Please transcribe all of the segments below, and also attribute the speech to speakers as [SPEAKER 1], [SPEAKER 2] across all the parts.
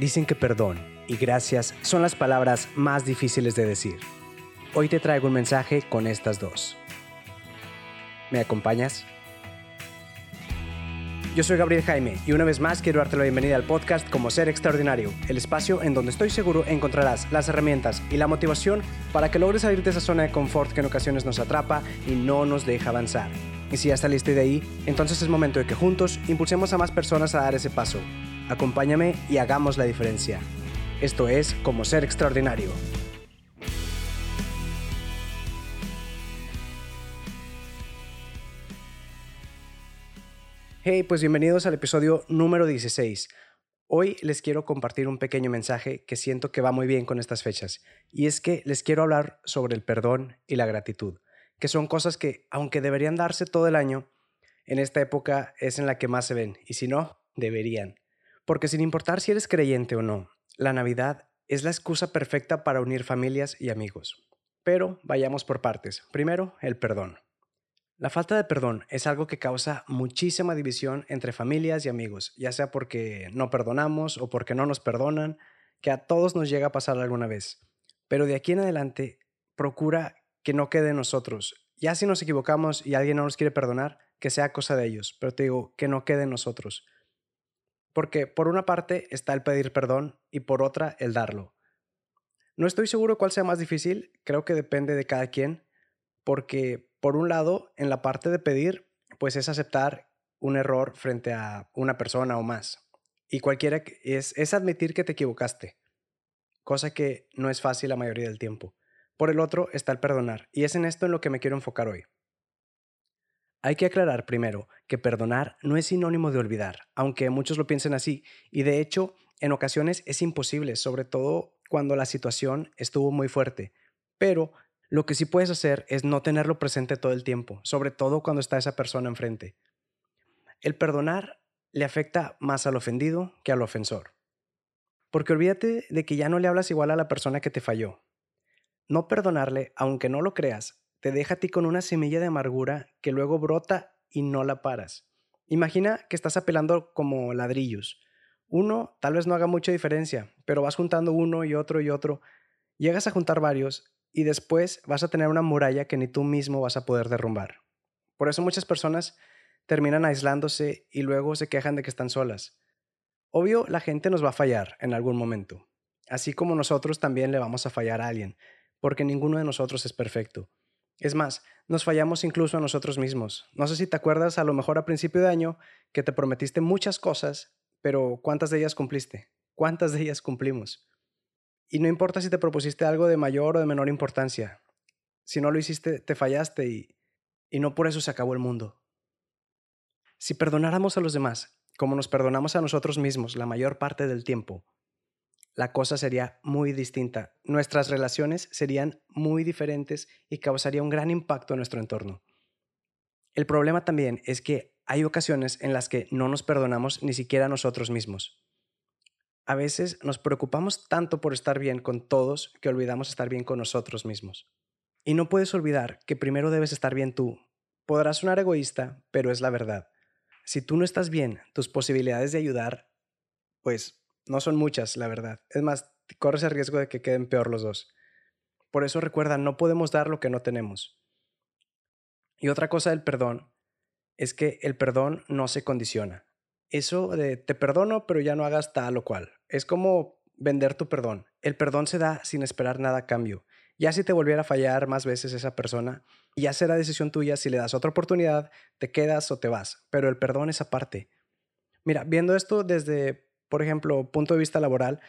[SPEAKER 1] Dicen que perdón y gracias son las palabras más difíciles de decir. Hoy te traigo un mensaje con estas dos. ¿Me acompañas? Yo soy Gabriel Jaime y una vez más quiero darte la bienvenida al podcast Como Ser Extraordinario, el espacio en donde estoy seguro encontrarás las herramientas y la motivación para que logres salir de esa zona de confort que en ocasiones nos atrapa y no nos deja avanzar. Y si ya está listo de ahí, entonces es momento de que juntos impulsemos a más personas a dar ese paso Acompáñame y hagamos la diferencia. Esto es Como Ser Extraordinario. Hey, pues bienvenidos al episodio número 16. Hoy les quiero compartir un pequeño mensaje que siento que va muy bien con estas fechas, y es que les quiero hablar sobre el perdón y la gratitud, que son cosas que, aunque deberían darse todo el año, en esta época es en la que más se ven, y si no, deberían. Porque sin importar si eres creyente o no, la Navidad es la excusa perfecta para unir familias y amigos. Pero vayamos por partes. Primero, el perdón. La falta de perdón es algo que causa muchísima división entre familias y amigos, ya sea porque no perdonamos o porque no nos perdonan, que a todos nos llega a pasar alguna vez. Pero de aquí en adelante, procura que no quede en nosotros. Ya si nos equivocamos y alguien no nos quiere perdonar, que sea cosa de ellos, pero te digo, que no quede en nosotros. Porque por una parte está el pedir perdón y por otra el darlo. No estoy seguro cuál sea más difícil, creo que depende de cada quien, porque por un lado, en la parte de pedir, pues es aceptar un error frente a una persona o más. Y cualquiera es, es admitir que te equivocaste, cosa que no es fácil la mayoría del tiempo. Por el otro está el perdonar, y es en esto en lo que me quiero enfocar hoy. Hay que aclarar primero que perdonar no es sinónimo de olvidar, aunque muchos lo piensen así, y de hecho en ocasiones es imposible, sobre todo cuando la situación estuvo muy fuerte. Pero lo que sí puedes hacer es no tenerlo presente todo el tiempo, sobre todo cuando está esa persona enfrente. El perdonar le afecta más al ofendido que al ofensor. Porque olvídate de que ya no le hablas igual a la persona que te falló. No perdonarle, aunque no lo creas, te deja a ti con una semilla de amargura que luego brota y no la paras. Imagina que estás apelando como ladrillos. Uno tal vez no haga mucha diferencia, pero vas juntando uno y otro y otro. Llegas a juntar varios y después vas a tener una muralla que ni tú mismo vas a poder derrumbar. Por eso muchas personas terminan aislándose y luego se quejan de que están solas. Obvio, la gente nos va a fallar en algún momento, así como nosotros también le vamos a fallar a alguien, porque ninguno de nosotros es perfecto. Es más, nos fallamos incluso a nosotros mismos. No sé si te acuerdas a lo mejor a principio de año que te prometiste muchas cosas, pero ¿cuántas de ellas cumpliste? ¿Cuántas de ellas cumplimos? Y no importa si te propusiste algo de mayor o de menor importancia. Si no lo hiciste, te fallaste y, y no por eso se acabó el mundo. Si perdonáramos a los demás, como nos perdonamos a nosotros mismos la mayor parte del tiempo, la cosa sería muy distinta. Nuestras relaciones serían muy diferentes y causaría un gran impacto en nuestro entorno. El problema también es que hay ocasiones en las que no nos perdonamos ni siquiera nosotros mismos. A veces nos preocupamos tanto por estar bien con todos que olvidamos estar bien con nosotros mismos. Y no puedes olvidar que primero debes estar bien tú. Podrás sonar egoísta, pero es la verdad. Si tú no estás bien, tus posibilidades de ayudar, pues no son muchas, la verdad. Es más, corres el riesgo de que queden peor los dos. Por eso recuerda, no podemos dar lo que no tenemos. Y otra cosa del perdón es que el perdón no se condiciona. Eso de te perdono, pero ya no hagas tal o cual. Es como vender tu perdón. El perdón se da sin esperar nada a cambio. Ya si te volviera a fallar más veces esa persona, ya será decisión tuya si le das otra oportunidad, te quedas o te vas. Pero el perdón es aparte. Mira, viendo esto desde por ejemplo, punto de vista laboral,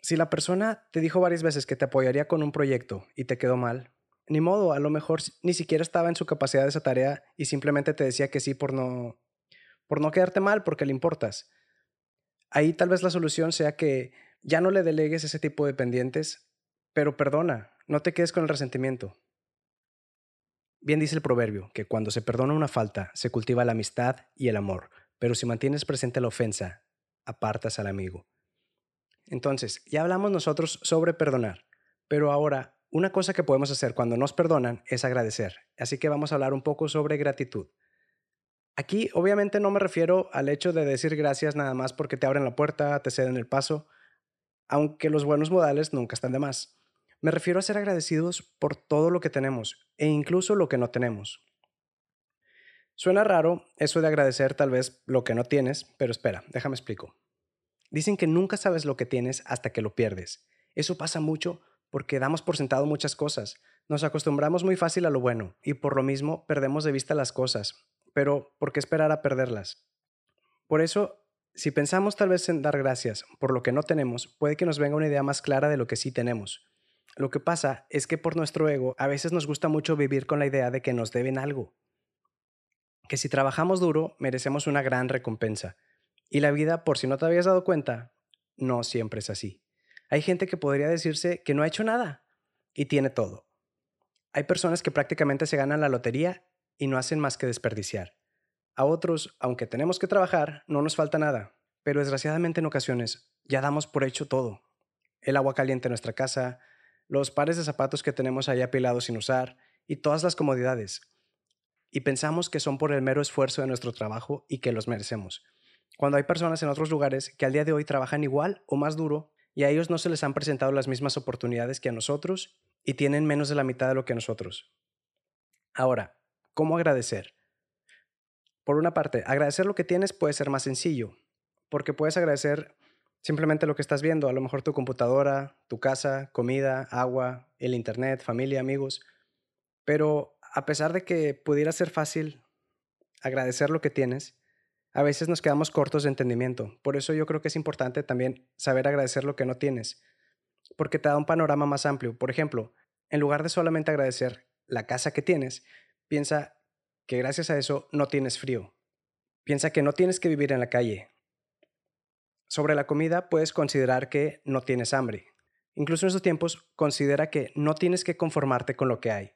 [SPEAKER 1] si la persona te dijo varias veces que te apoyaría con un proyecto y te quedó mal, ni modo, a lo mejor ni siquiera estaba en su capacidad de esa tarea y simplemente te decía que sí por no por no quedarte mal porque le importas. Ahí tal vez la solución sea que ya no le delegues ese tipo de pendientes, pero perdona, no te quedes con el resentimiento. Bien dice el proverbio que cuando se perdona una falta se cultiva la amistad y el amor, pero si mantienes presente la ofensa, apartas al amigo. Entonces, ya hablamos nosotros sobre perdonar, pero ahora una cosa que podemos hacer cuando nos perdonan es agradecer. Así que vamos a hablar un poco sobre gratitud. Aquí obviamente no me refiero al hecho de decir gracias nada más porque te abren la puerta, te ceden el paso, aunque los buenos modales nunca están de más. Me refiero a ser agradecidos por todo lo que tenemos e incluso lo que no tenemos. Suena raro eso de agradecer tal vez lo que no tienes, pero espera, déjame explico. Dicen que nunca sabes lo que tienes hasta que lo pierdes. Eso pasa mucho porque damos por sentado muchas cosas. Nos acostumbramos muy fácil a lo bueno y por lo mismo perdemos de vista las cosas. Pero, ¿por qué esperar a perderlas? Por eso, si pensamos tal vez en dar gracias por lo que no tenemos, puede que nos venga una idea más clara de lo que sí tenemos. Lo que pasa es que por nuestro ego a veces nos gusta mucho vivir con la idea de que nos deben algo. Que si trabajamos duro merecemos una gran recompensa. Y la vida, por si no te habías dado cuenta, no siempre es así. Hay gente que podría decirse que no ha hecho nada y tiene todo. Hay personas que prácticamente se ganan la lotería y no hacen más que desperdiciar. A otros, aunque tenemos que trabajar, no nos falta nada, pero desgraciadamente en ocasiones ya damos por hecho todo. El agua caliente en nuestra casa, los pares de zapatos que tenemos ahí apilados sin usar y todas las comodidades. Y pensamos que son por el mero esfuerzo de nuestro trabajo y que los merecemos. Cuando hay personas en otros lugares que al día de hoy trabajan igual o más duro y a ellos no se les han presentado las mismas oportunidades que a nosotros y tienen menos de la mitad de lo que nosotros. Ahora, ¿cómo agradecer? Por una parte, agradecer lo que tienes puede ser más sencillo, porque puedes agradecer simplemente lo que estás viendo, a lo mejor tu computadora, tu casa, comida, agua, el internet, familia, amigos. Pero a pesar de que pudiera ser fácil agradecer lo que tienes, a veces nos quedamos cortos de entendimiento. Por eso yo creo que es importante también saber agradecer lo que no tienes, porque te da un panorama más amplio. Por ejemplo, en lugar de solamente agradecer la casa que tienes, piensa que gracias a eso no tienes frío. Piensa que no tienes que vivir en la calle. Sobre la comida puedes considerar que no tienes hambre. Incluso en esos tiempos considera que no tienes que conformarte con lo que hay.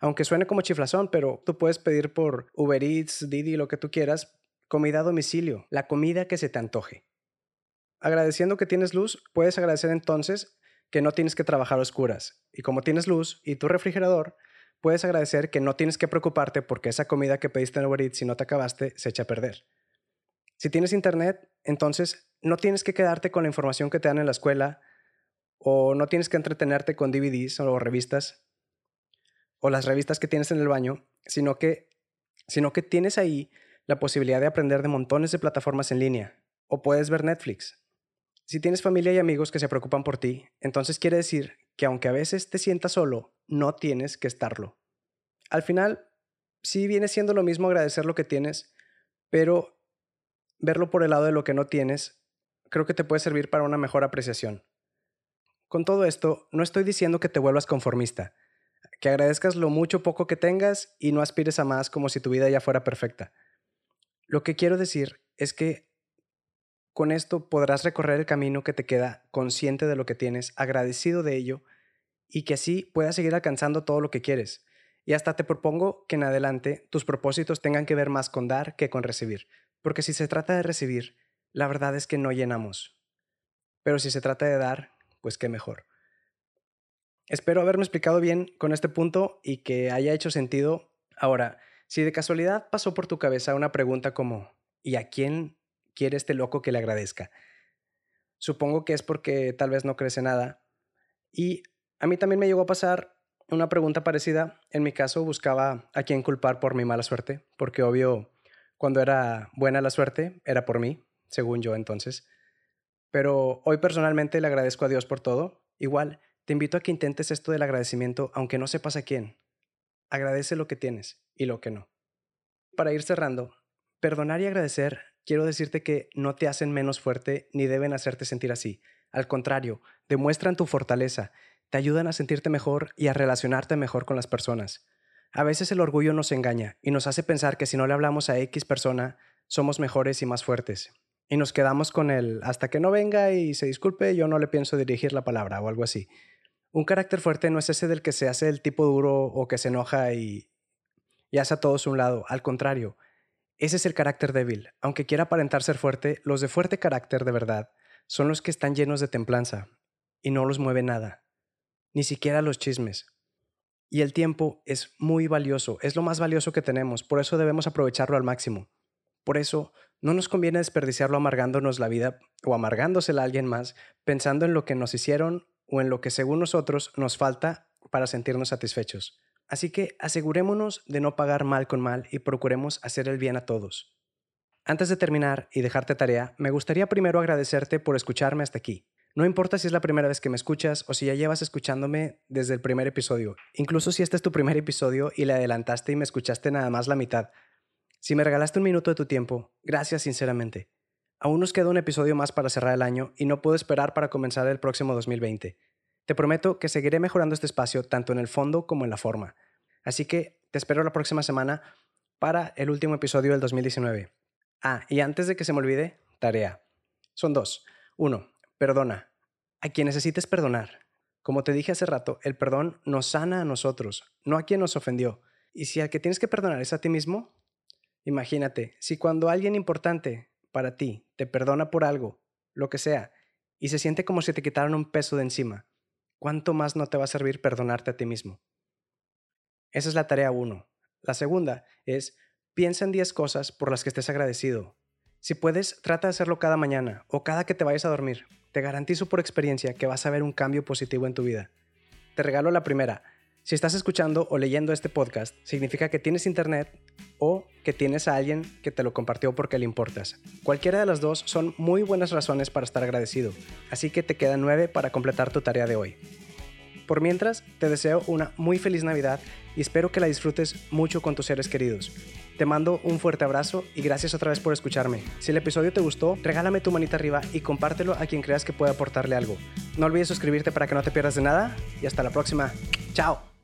[SPEAKER 1] Aunque suene como chiflazón, pero tú puedes pedir por Uber Eats, Didi, lo que tú quieras, Comida a domicilio, la comida que se te antoje. Agradeciendo que tienes luz, puedes agradecer entonces que no tienes que trabajar a oscuras. Y como tienes luz y tu refrigerador, puedes agradecer que no tienes que preocuparte porque esa comida que pediste en Uber Eats si no te acabaste se echa a perder. Si tienes internet, entonces no tienes que quedarte con la información que te dan en la escuela o no tienes que entretenerte con DVDs o revistas o las revistas que tienes en el baño, sino que, sino que tienes ahí la posibilidad de aprender de montones de plataformas en línea, o puedes ver Netflix. Si tienes familia y amigos que se preocupan por ti, entonces quiere decir que aunque a veces te sientas solo, no tienes que estarlo. Al final, sí viene siendo lo mismo agradecer lo que tienes, pero verlo por el lado de lo que no tienes, creo que te puede servir para una mejor apreciación. Con todo esto, no estoy diciendo que te vuelvas conformista, que agradezcas lo mucho poco que tengas y no aspires a más como si tu vida ya fuera perfecta. Lo que quiero decir es que con esto podrás recorrer el camino que te queda consciente de lo que tienes, agradecido de ello, y que así puedas seguir alcanzando todo lo que quieres. Y hasta te propongo que en adelante tus propósitos tengan que ver más con dar que con recibir, porque si se trata de recibir, la verdad es que no llenamos. Pero si se trata de dar, pues qué mejor. Espero haberme explicado bien con este punto y que haya hecho sentido. Ahora, si de casualidad pasó por tu cabeza una pregunta como, ¿y a quién quiere este loco que le agradezca? Supongo que es porque tal vez no crece nada. Y a mí también me llegó a pasar una pregunta parecida. En mi caso buscaba a quién culpar por mi mala suerte, porque obvio, cuando era buena la suerte, era por mí, según yo entonces. Pero hoy personalmente le agradezco a Dios por todo. Igual, te invito a que intentes esto del agradecimiento, aunque no sepas a quién. Agradece lo que tienes y lo que no. Para ir cerrando, perdonar y agradecer, quiero decirte que no te hacen menos fuerte ni deben hacerte sentir así. Al contrario, demuestran tu fortaleza, te ayudan a sentirte mejor y a relacionarte mejor con las personas. A veces el orgullo nos engaña y nos hace pensar que si no le hablamos a X persona, somos mejores y más fuertes. Y nos quedamos con él hasta que no venga y se disculpe, yo no le pienso dirigir la palabra o algo así. Un carácter fuerte no es ese del que se hace el tipo duro o que se enoja y, y hace a todos un lado. Al contrario, ese es el carácter débil. Aunque quiera aparentar ser fuerte, los de fuerte carácter de verdad son los que están llenos de templanza y no los mueve nada, ni siquiera los chismes. Y el tiempo es muy valioso, es lo más valioso que tenemos, por eso debemos aprovecharlo al máximo. Por eso no nos conviene desperdiciarlo amargándonos la vida o amargándosela a alguien más, pensando en lo que nos hicieron o en lo que según nosotros nos falta para sentirnos satisfechos. Así que asegurémonos de no pagar mal con mal y procuremos hacer el bien a todos. Antes de terminar y dejarte tarea, me gustaría primero agradecerte por escucharme hasta aquí. No importa si es la primera vez que me escuchas o si ya llevas escuchándome desde el primer episodio, incluso si este es tu primer episodio y le adelantaste y me escuchaste nada más la mitad. Si me regalaste un minuto de tu tiempo, gracias sinceramente. Aún nos queda un episodio más para cerrar el año y no puedo esperar para comenzar el próximo 2020. Te prometo que seguiré mejorando este espacio tanto en el fondo como en la forma. Así que te espero la próxima semana para el último episodio del 2019. Ah, y antes de que se me olvide, tarea. Son dos. Uno, perdona a quien necesites perdonar. Como te dije hace rato, el perdón nos sana a nosotros, no a quien nos ofendió. Y si al que tienes que perdonar es a ti mismo, imagínate, si cuando alguien importante para ti te perdona por algo, lo que sea, y se siente como si te quitaran un peso de encima, ¿cuánto más no te va a servir perdonarte a ti mismo? Esa es la tarea uno. La segunda es, piensa en 10 cosas por las que estés agradecido. Si puedes, trata de hacerlo cada mañana o cada que te vayas a dormir. Te garantizo por experiencia que vas a ver un cambio positivo en tu vida. Te regalo la primera. Si estás escuchando o leyendo este podcast, significa que tienes internet o que tienes a alguien que te lo compartió porque le importas. Cualquiera de las dos son muy buenas razones para estar agradecido, así que te quedan nueve para completar tu tarea de hoy. Por mientras, te deseo una muy feliz Navidad y espero que la disfrutes mucho con tus seres queridos. Te mando un fuerte abrazo y gracias otra vez por escucharme. Si el episodio te gustó, regálame tu manita arriba y compártelo a quien creas que pueda aportarle algo. No olvides suscribirte para que no te pierdas de nada y hasta la próxima. Chao.